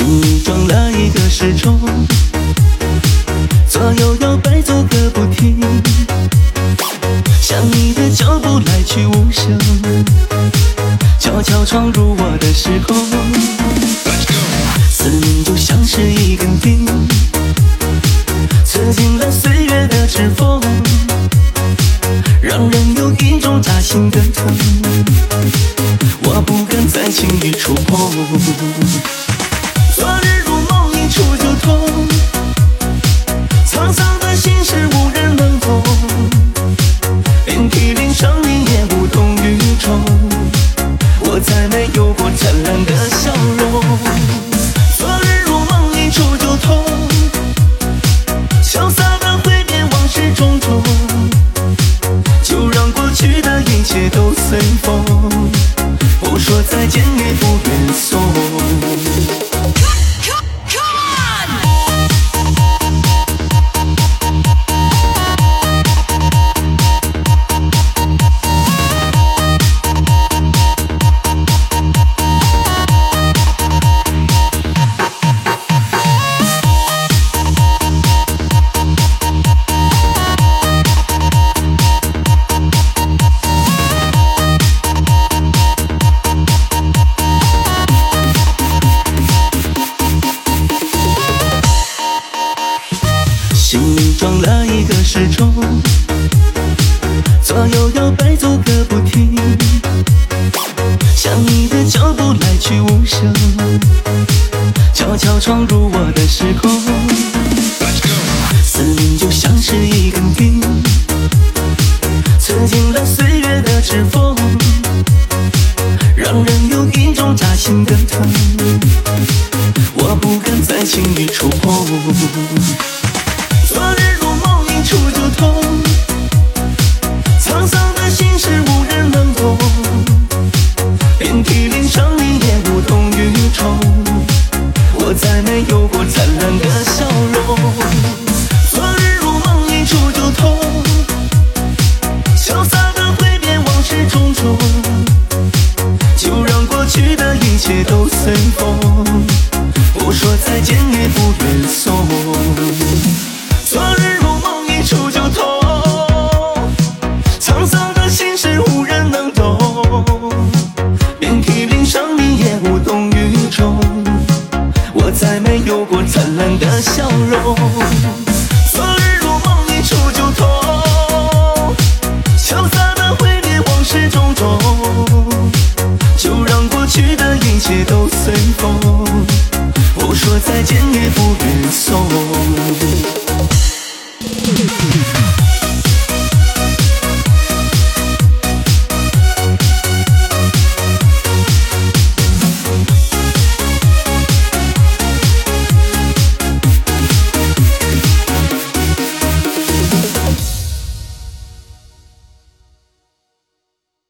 心装了一个时钟，左右摇摆走个不停，想你的脚步来去无声，悄悄闯入我的时空，思念就像是一根钉，刺进了岁月的指缝，让人有一种扎心的疼，我不敢再轻易触碰。昨日如梦，一触就痛，沧桑的心事无人能懂，遍体鳞伤你也无动于衷，我再没有过灿烂的笑容。始终，左右摇摆走个不停，想你的脚步来去无声，悄悄闯入我的时空。思念就像是一根钉，刺进了岁月的指缝，让人有一种扎心的疼，我不敢再轻易触碰。都随风，不说再见也不愿送。昨日如梦，一触就痛，沧桑的心事无人能懂，遍体鳞伤你也无动于衷，我再没有过灿烂的笑容。